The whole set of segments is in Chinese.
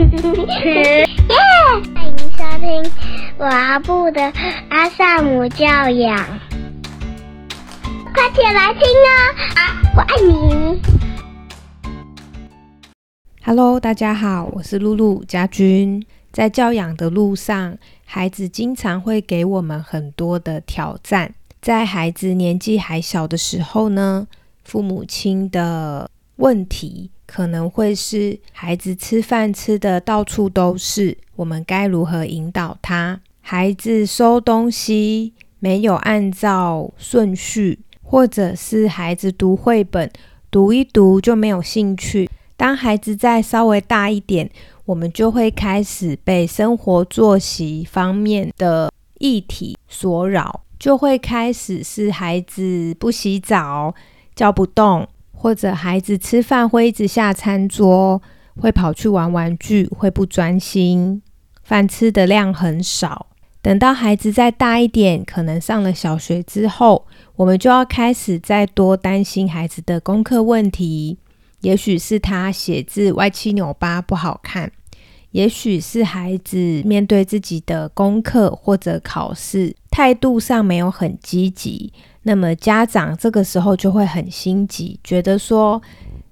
欢迎收听阿布的阿萨姆教养，快起来听啊！我爱你。Hello，大家好，我是露露家君。在教养的路上，孩子经常会给我们很多的挑战。在孩子年纪还小的时候呢，父母亲的问题。可能会是孩子吃饭吃的到处都是，我们该如何引导他？孩子收东西没有按照顺序，或者是孩子读绘本读一读就没有兴趣。当孩子再稍微大一点，我们就会开始被生活作息方面的议题所扰，就会开始是孩子不洗澡叫不动。或者孩子吃饭会一直下餐桌，会跑去玩玩具，会不专心，饭吃的量很少。等到孩子再大一点，可能上了小学之后，我们就要开始再多担心孩子的功课问题。也许是他写字歪七扭八不好看，也许是孩子面对自己的功课或者考试态度上没有很积极。那么家长这个时候就会很心急，觉得说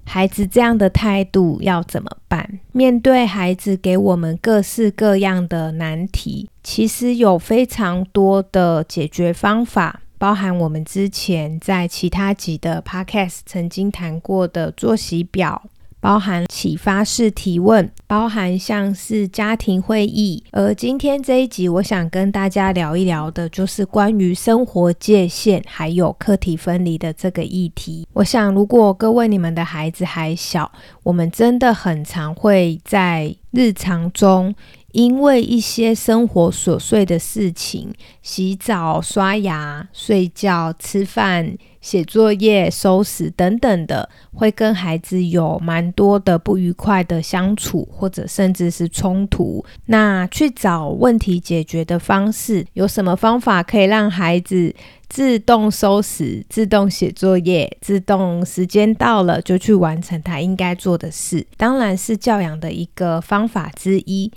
孩子这样的态度要怎么办？面对孩子给我们各式各样的难题，其实有非常多的解决方法，包含我们之前在其他集的 podcast 曾经谈过的作息表。包含启发式提问，包含像是家庭会议。而今天这一集，我想跟大家聊一聊的，就是关于生活界限还有课题分离的这个议题。我想，如果各位你们的孩子还小，我们真的很常会在日常中。因为一些生活琐碎的事情，洗澡、刷牙、睡觉、吃饭、写作业、收拾等等的，会跟孩子有蛮多的不愉快的相处，或者甚至是冲突。那去找问题解决的方式，有什么方法可以让孩子自动收拾、自动写作业、自动时间到了就去完成他应该做的事？当然是教养的一个方法之一。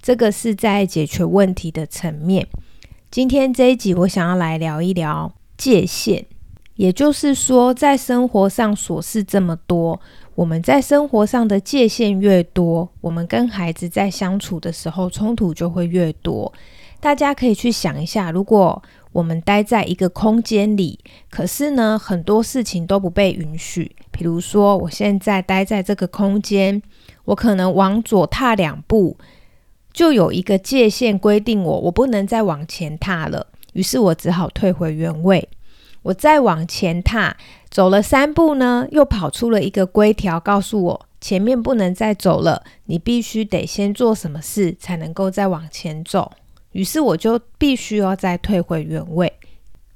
这个是在解决问题的层面。今天这一集，我想要来聊一聊界限，也就是说，在生活上琐事这么多，我们在生活上的界限越多，我们跟孩子在相处的时候冲突就会越多。大家可以去想一下，如果我们待在一个空间里，可是呢，很多事情都不被允许。比如说，我现在待在这个空间，我可能往左踏两步。就有一个界限规定我，我不能再往前踏了。于是我只好退回原位。我再往前踏，走了三步呢，又跑出了一个规条，告诉我前面不能再走了。你必须得先做什么事，才能够再往前走。于是我就必须要再退回原位。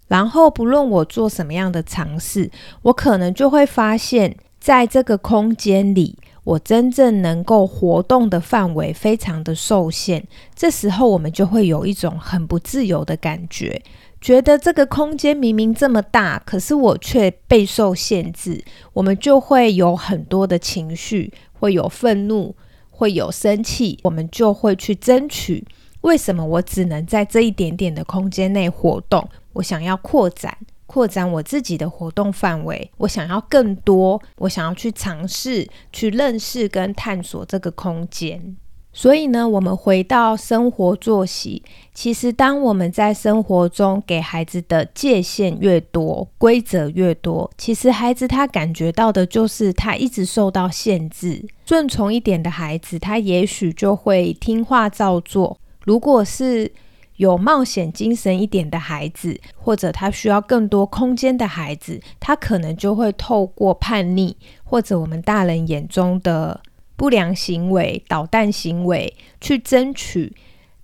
然后不论我做什么样的尝试，我可能就会发现，在这个空间里。我真正能够活动的范围非常的受限，这时候我们就会有一种很不自由的感觉，觉得这个空间明明这么大，可是我却备受限制。我们就会有很多的情绪，会有愤怒，会有生气，我们就会去争取，为什么我只能在这一点点的空间内活动？我想要扩展。扩展我自己的活动范围，我想要更多，我想要去尝试、去认识跟探索这个空间。所以呢，我们回到生活作息，其实当我们在生活中给孩子的界限越多、规则越多，其实孩子他感觉到的就是他一直受到限制。顺从一点的孩子，他也许就会听话照做。如果是有冒险精神一点的孩子，或者他需要更多空间的孩子，他可能就会透过叛逆，或者我们大人眼中的不良行为、捣蛋行为，去争取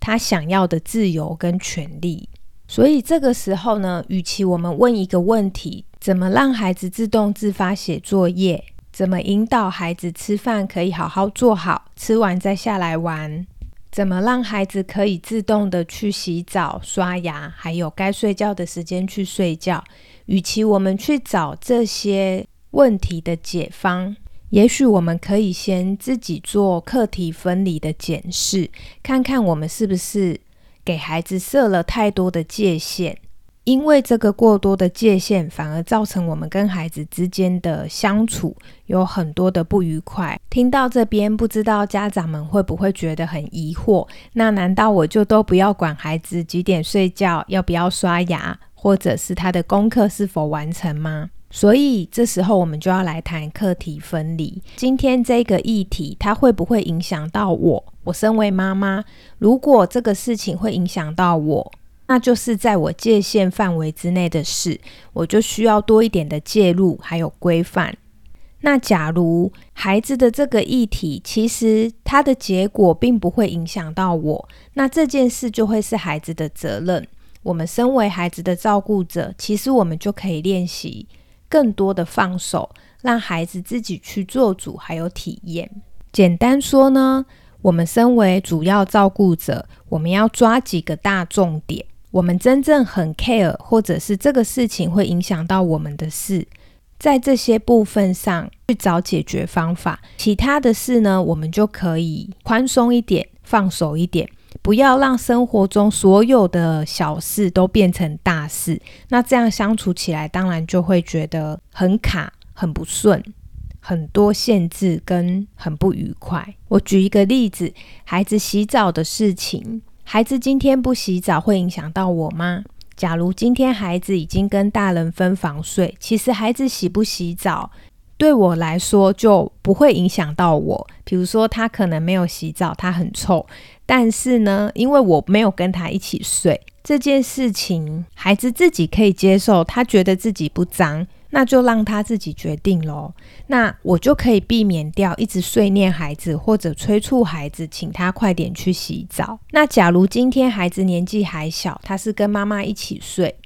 他想要的自由跟权利。所以这个时候呢，与其我们问一个问题：怎么让孩子自动自发写作业？怎么引导孩子吃饭可以好好做好，吃完再下来玩？怎么让孩子可以自动的去洗澡、刷牙，还有该睡觉的时间去睡觉？与其我们去找这些问题的解方，也许我们可以先自己做课题分离的检视，看看我们是不是给孩子设了太多的界限。因为这个过多的界限，反而造成我们跟孩子之间的相处有很多的不愉快。听到这边，不知道家长们会不会觉得很疑惑？那难道我就都不要管孩子几点睡觉，要不要刷牙，或者是他的功课是否完成吗？所以这时候我们就要来谈课题分离。今天这个议题，它会不会影响到我？我身为妈妈，如果这个事情会影响到我，那就是在我界限范围之内的事，我就需要多一点的介入，还有规范。那假如孩子的这个议题，其实它的结果并不会影响到我，那这件事就会是孩子的责任。我们身为孩子的照顾者，其实我们就可以练习更多的放手，让孩子自己去做主，还有体验。简单说呢，我们身为主要照顾者，我们要抓几个大重点。我们真正很 care，或者是这个事情会影响到我们的事，在这些部分上去找解决方法。其他的事呢，我们就可以宽松一点，放手一点，不要让生活中所有的小事都变成大事。那这样相处起来，当然就会觉得很卡、很不顺，很多限制跟很不愉快。我举一个例子，孩子洗澡的事情。孩子今天不洗澡会影响到我吗？假如今天孩子已经跟大人分房睡，其实孩子洗不洗澡对我来说就不会影响到我。比如说他可能没有洗澡，他很臭，但是呢，因为我没有跟他一起睡，这件事情孩子自己可以接受，他觉得自己不脏。那就让他自己决定喽。那我就可以避免掉一直碎念孩子，或者催促孩子，请他快点去洗澡。那假如今天孩子年纪还小，他是跟妈妈一起睡，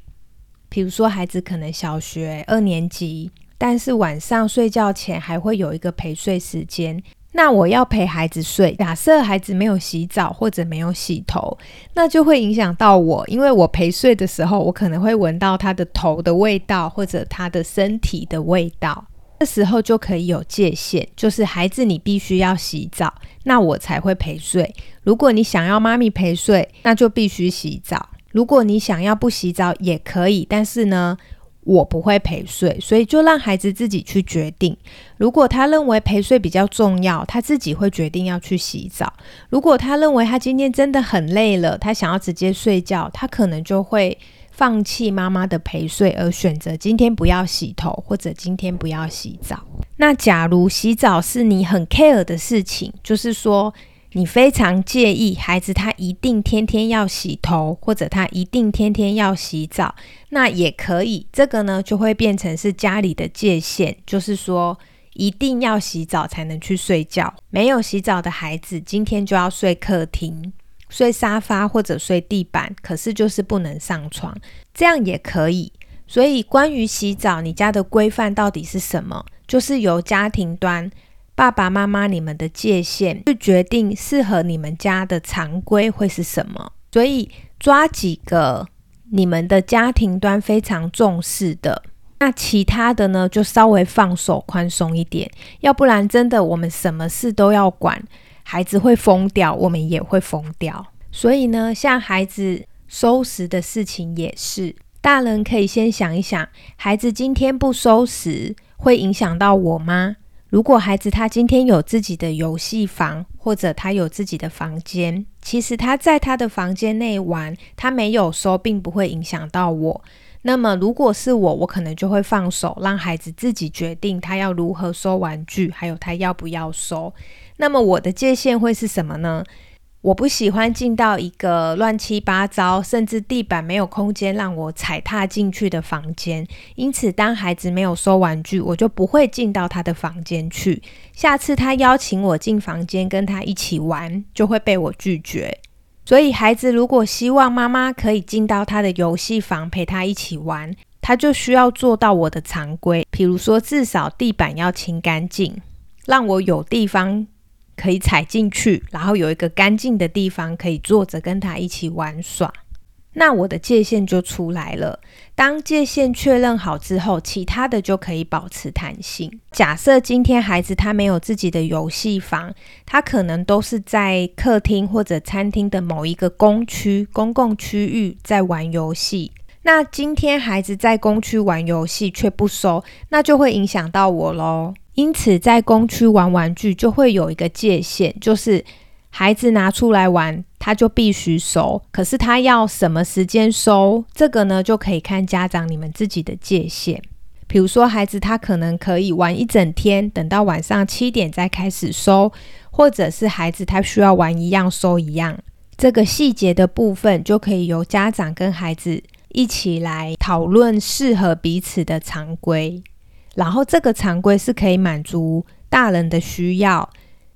比如说孩子可能小学二年级，但是晚上睡觉前还会有一个陪睡时间。那我要陪孩子睡，假设孩子没有洗澡或者没有洗头，那就会影响到我，因为我陪睡的时候，我可能会闻到他的头的味道或者他的身体的味道，这时候就可以有界限，就是孩子你必须要洗澡，那我才会陪睡。如果你想要妈咪陪睡，那就必须洗澡。如果你想要不洗澡也可以，但是呢。我不会陪睡，所以就让孩子自己去决定。如果他认为陪睡比较重要，他自己会决定要去洗澡。如果他认为他今天真的很累了，他想要直接睡觉，他可能就会放弃妈妈的陪睡，而选择今天不要洗头或者今天不要洗澡。那假如洗澡是你很 care 的事情，就是说。你非常介意孩子他一定天天要洗头，或者他一定天天要洗澡，那也可以。这个呢就会变成是家里的界限，就是说一定要洗澡才能去睡觉。没有洗澡的孩子今天就要睡客厅、睡沙发或者睡地板，可是就是不能上床，这样也可以。所以关于洗澡，你家的规范到底是什么？就是由家庭端。爸爸妈妈，你们的界限去决定适合你们家的常规会是什么。所以抓几个你们的家庭端非常重视的，那其他的呢就稍微放手宽松一点。要不然真的我们什么事都要管，孩子会疯掉，我们也会疯掉。所以呢，像孩子收拾的事情也是，大人可以先想一想，孩子今天不收拾会影响到我吗？如果孩子他今天有自己的游戏房，或者他有自己的房间，其实他在他的房间内玩，他没有收，并不会影响到我。那么如果是我，我可能就会放手，让孩子自己决定他要如何收玩具，还有他要不要收。那么我的界限会是什么呢？我不喜欢进到一个乱七八糟，甚至地板没有空间让我踩踏进去的房间。因此，当孩子没有收玩具，我就不会进到他的房间去。下次他邀请我进房间跟他一起玩，就会被我拒绝。所以，孩子如果希望妈妈可以进到他的游戏房陪他一起玩，他就需要做到我的常规，比如说至少地板要清干净，让我有地方。可以踩进去，然后有一个干净的地方可以坐着跟他一起玩耍。那我的界限就出来了。当界限确认好之后，其他的就可以保持弹性。假设今天孩子他没有自己的游戏房，他可能都是在客厅或者餐厅的某一个公区、公共区域在玩游戏。那今天孩子在公区玩游戏却不收，那就会影响到我喽。因此，在公区玩玩具就会有一个界限，就是孩子拿出来玩，他就必须收。可是他要什么时间收，这个呢，就可以看家长你们自己的界限。比如说，孩子他可能可以玩一整天，等到晚上七点再开始收，或者是孩子他需要玩一样收一样，这个细节的部分就可以由家长跟孩子。一起来讨论适合彼此的常规，然后这个常规是可以满足大人的需要，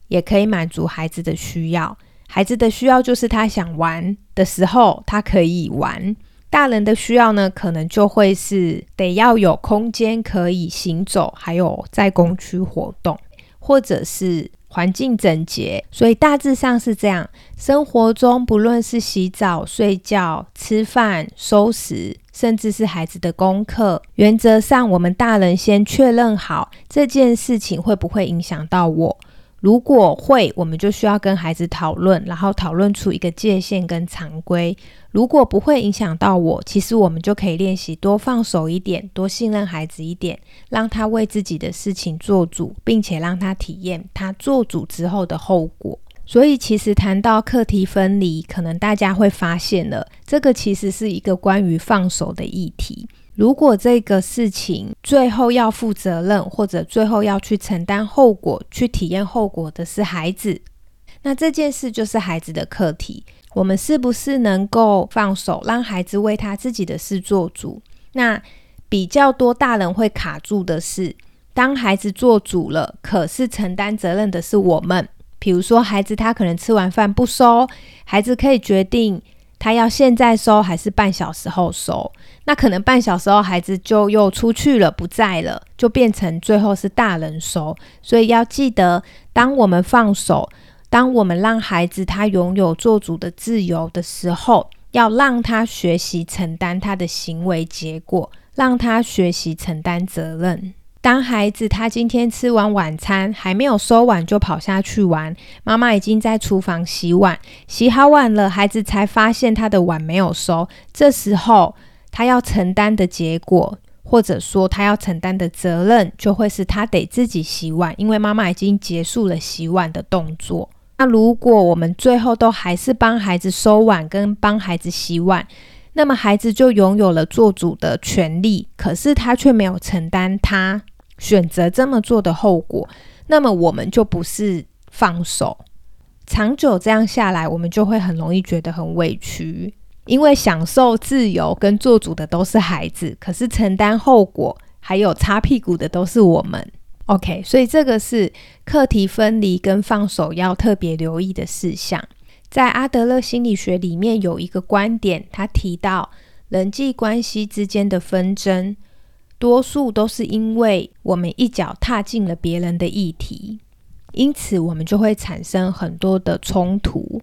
也可以满足孩子的需要。孩子的需要就是他想玩的时候他可以玩，大人的需要呢，可能就会是得要有空间可以行走，还有在工区活动，或者是。环境整洁，所以大致上是这样。生活中，不论是洗澡、睡觉、吃饭、收拾，甚至是孩子的功课，原则上，我们大人先确认好这件事情会不会影响到我。如果会，我们就需要跟孩子讨论，然后讨论出一个界限跟常规。如果不会影响到我，其实我们就可以练习多放手一点，多信任孩子一点，让他为自己的事情做主，并且让他体验他做主之后的后果。所以，其实谈到课题分离，可能大家会发现了，这个其实是一个关于放手的议题。如果这个事情最后要负责任，或者最后要去承担后果、去体验后果的是孩子，那这件事就是孩子的课题。我们是不是能够放手，让孩子为他自己的事做主？那比较多大人会卡住的是，当孩子做主了，可是承担责任的是我们。比如说，孩子他可能吃完饭不收，孩子可以决定。他要现在收还是半小时后收？那可能半小时后孩子就又出去了，不在了，就变成最后是大人收。所以要记得，当我们放手，当我们让孩子他拥有做主的自由的时候，要让他学习承担他的行为结果，让他学习承担责任。当孩子他今天吃完晚餐还没有收碗就跑下去玩，妈妈已经在厨房洗碗，洗好碗了，孩子才发现他的碗没有收。这时候他要承担的结果，或者说他要承担的责任，就会是他得自己洗碗，因为妈妈已经结束了洗碗的动作。那如果我们最后都还是帮孩子收碗跟帮孩子洗碗，那么孩子就拥有了做主的权利，可是他却没有承担他。选择这么做的后果，那么我们就不是放手。长久这样下来，我们就会很容易觉得很委屈，因为享受自由跟做主的都是孩子，可是承担后果还有擦屁股的都是我们。OK，所以这个是课题分离跟放手要特别留意的事项。在阿德勒心理学里面有一个观点，他提到人际关系之间的纷争。多数都是因为我们一脚踏进了别人的议题，因此我们就会产生很多的冲突。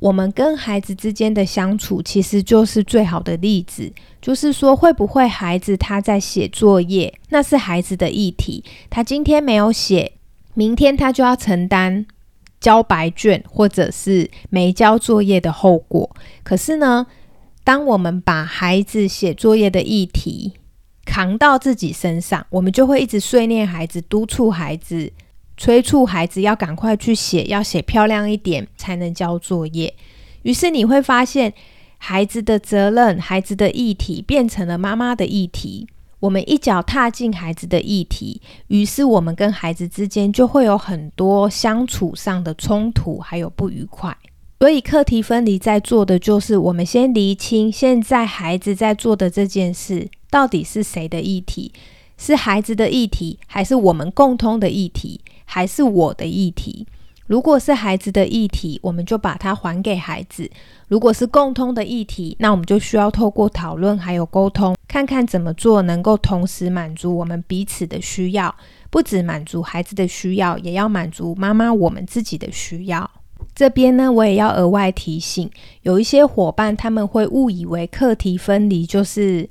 我们跟孩子之间的相处，其实就是最好的例子。就是说，会不会孩子他在写作业，那是孩子的议题，他今天没有写，明天他就要承担交白卷或者是没交作业的后果。可是呢，当我们把孩子写作业的议题，扛到自己身上，我们就会一直碎念孩子，督促孩子，催促孩子要赶快去写，要写漂亮一点才能交作业。于是你会发现，孩子的责任、孩子的议题变成了妈妈的议题。我们一脚踏进孩子的议题，于是我们跟孩子之间就会有很多相处上的冲突，还有不愉快。所以课题分离在做的就是，我们先厘清现在孩子在做的这件事到底是谁的议题，是孩子的议题，还是我们共通的议题，还是我的议题？如果是孩子的议题，我们就把它还给孩子；如果是共通的议题，那我们就需要透过讨论还有沟通，看看怎么做能够同时满足我们彼此的需要，不止满足孩子的需要，也要满足妈妈我们自己的需要。这边呢，我也要额外提醒，有一些伙伴他们会误以为课题分离就是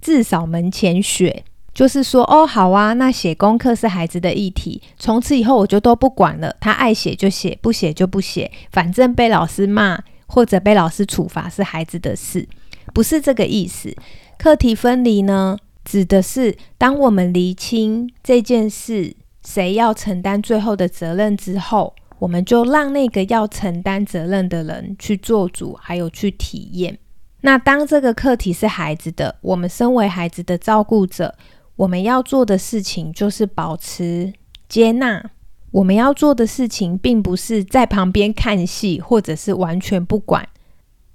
自扫门前雪，就是说哦，好啊，那写功课是孩子的议题，从此以后我就都不管了，他爱写就写，不写就不写，反正被老师骂或者被老师处罚是孩子的事，不是这个意思。课题分离呢，指的是当我们厘清这件事谁要承担最后的责任之后。我们就让那个要承担责任的人去做主，还有去体验。那当这个课题是孩子的，我们身为孩子的照顾者，我们要做的事情就是保持接纳。我们要做的事情，并不是在旁边看戏，或者是完全不管，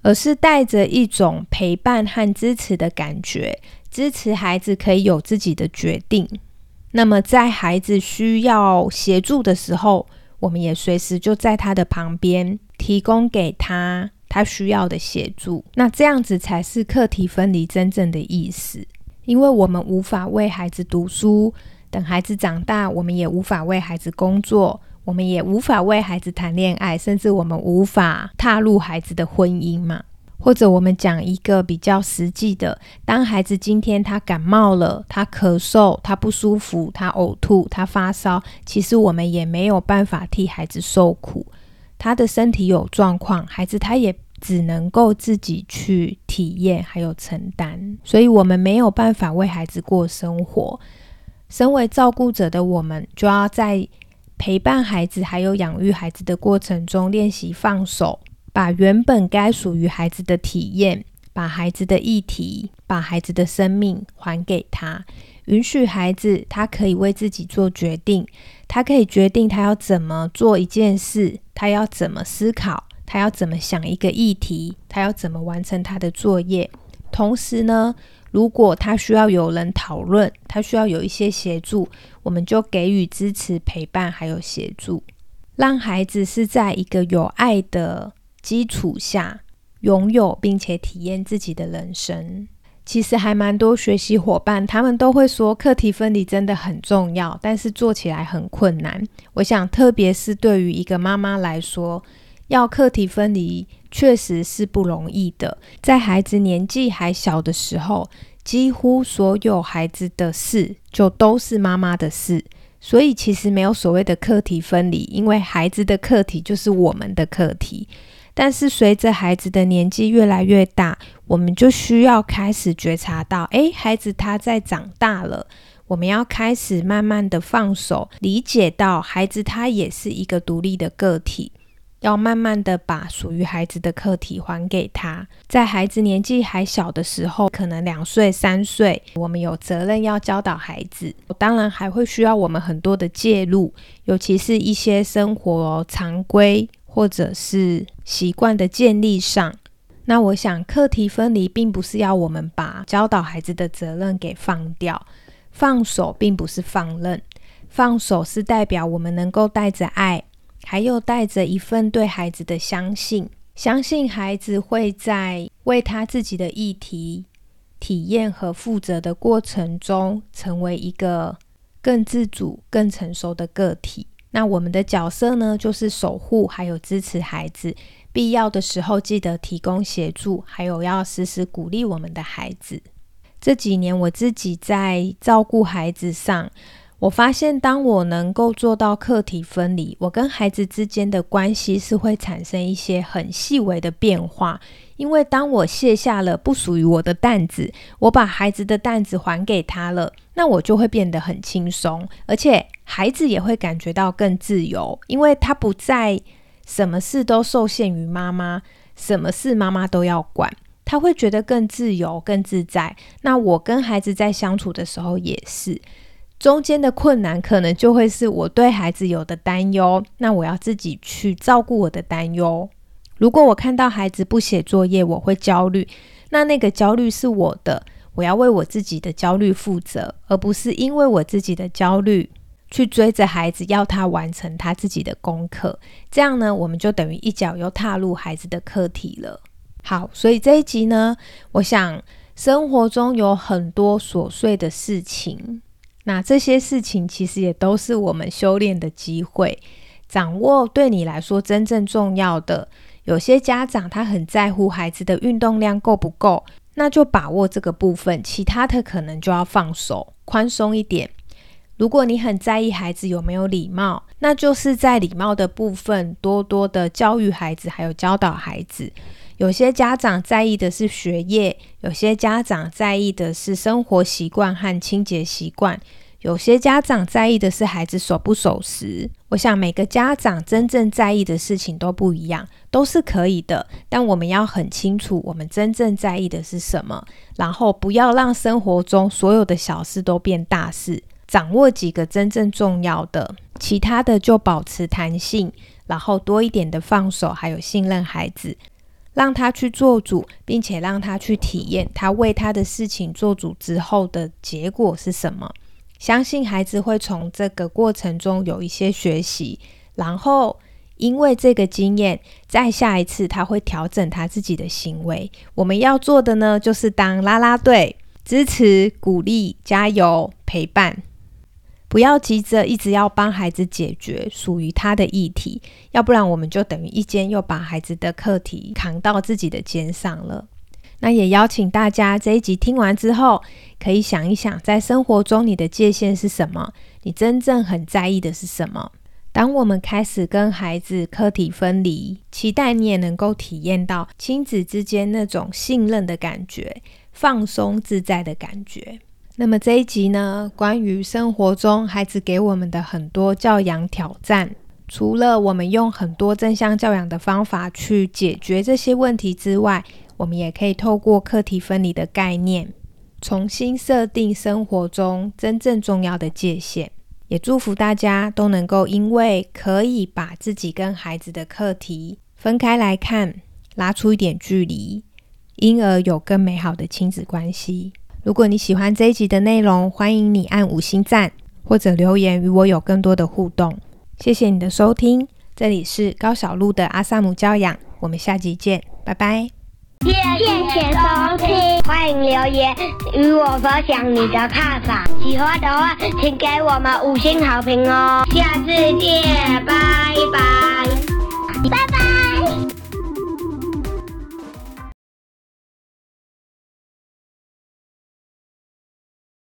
而是带着一种陪伴和支持的感觉，支持孩子可以有自己的决定。那么，在孩子需要协助的时候，我们也随时就在他的旁边，提供给他他需要的协助。那这样子才是课题分离真正的意思。因为我们无法为孩子读书，等孩子长大，我们也无法为孩子工作，我们也无法为孩子谈恋爱，甚至我们无法踏入孩子的婚姻嘛。或者我们讲一个比较实际的，当孩子今天他感冒了，他咳嗽，他不舒服，他呕吐，他发烧，其实我们也没有办法替孩子受苦。他的身体有状况，孩子他也只能够自己去体验还有承担，所以我们没有办法为孩子过生活。身为照顾者的我们，就要在陪伴孩子还有养育孩子的过程中练习放手。把原本该属于孩子的体验，把孩子的议题，把孩子的生命还给他，允许孩子他可以为自己做决定，他可以决定他要怎么做一件事，他要怎么思考，他要怎么想一个议题，他要怎么完成他的作业。同时呢，如果他需要有人讨论，他需要有一些协助，我们就给予支持、陪伴还有协助，让孩子是在一个有爱的。基础下拥有并且体验自己的人生，其实还蛮多学习伙伴，他们都会说课题分离真的很重要，但是做起来很困难。我想，特别是对于一个妈妈来说，要课题分离确实是不容易的。在孩子年纪还小的时候，几乎所有孩子的事就都是妈妈的事，所以其实没有所谓的课题分离，因为孩子的课题就是我们的课题。但是随着孩子的年纪越来越大，我们就需要开始觉察到，诶，孩子他在长大了，我们要开始慢慢的放手，理解到孩子他也是一个独立的个体，要慢慢的把属于孩子的课题还给他。在孩子年纪还小的时候，可能两岁、三岁，我们有责任要教导孩子，当然还会需要我们很多的介入，尤其是一些生活常规。或者是习惯的建立上，那我想课题分离并不是要我们把教导孩子的责任给放掉，放手并不是放任，放手是代表我们能够带着爱，还有带着一份对孩子的相信，相信孩子会在为他自己的议题体验和负责的过程中，成为一个更自主、更成熟的个体。那我们的角色呢，就是守护还有支持孩子，必要的时候记得提供协助，还有要时时鼓励我们的孩子。这几年我自己在照顾孩子上。我发现，当我能够做到课题分离，我跟孩子之间的关系是会产生一些很细微的变化。因为当我卸下了不属于我的担子，我把孩子的担子还给他了，那我就会变得很轻松，而且孩子也会感觉到更自由，因为他不再什么事都受限于妈妈，什么事妈妈都要管，他会觉得更自由、更自在。那我跟孩子在相处的时候也是。中间的困难可能就会是我对孩子有的担忧，那我要自己去照顾我的担忧。如果我看到孩子不写作业，我会焦虑，那那个焦虑是我的，我要为我自己的焦虑负责，而不是因为我自己的焦虑去追着孩子要他完成他自己的功课。这样呢，我们就等于一脚又踏入孩子的课题了。好，所以这一集呢，我想生活中有很多琐碎的事情。那这些事情其实也都是我们修炼的机会，掌握对你来说真正重要的。有些家长他很在乎孩子的运动量够不够，那就把握这个部分，其他的可能就要放手，宽松一点。如果你很在意孩子有没有礼貌，那就是在礼貌的部分多多的教育孩子，还有教导孩子。有些家长在意的是学业，有些家长在意的是生活习惯和清洁习惯，有些家长在意的是孩子守不守时。我想每个家长真正在意的事情都不一样，都是可以的。但我们要很清楚，我们真正在意的是什么，然后不要让生活中所有的小事都变大事。掌握几个真正重要的，其他的就保持弹性，然后多一点的放手，还有信任孩子，让他去做主，并且让他去体验他为他的事情做主之后的结果是什么。相信孩子会从这个过程中有一些学习，然后因为这个经验，在下一次他会调整他自己的行为。我们要做的呢，就是当啦啦队，支持、鼓励、加油、陪伴。不要急着一直要帮孩子解决属于他的议题，要不然我们就等于一肩又把孩子的课题扛到自己的肩上了。那也邀请大家这一集听完之后，可以想一想，在生活中你的界限是什么？你真正很在意的是什么？当我们开始跟孩子课题分离，期待你也能够体验到亲子之间那种信任的感觉，放松自在的感觉。那么这一集呢，关于生活中孩子给我们的很多教养挑战，除了我们用很多正向教养的方法去解决这些问题之外，我们也可以透过课题分离的概念，重新设定生活中真正重要的界限。也祝福大家都能够因为可以把自己跟孩子的课题分开来看，拉出一点距离，因而有更美好的亲子关系。如果你喜欢这一集的内容，欢迎你按五星赞或者留言与我有更多的互动。谢谢你的收听，这里是高小鹿的阿萨姆教养，我们下集见，拜拜。谢谢收听，欢迎留言与我分享你的看法。喜欢的话，请给我们五星好评哦。下次见，拜拜，拜拜。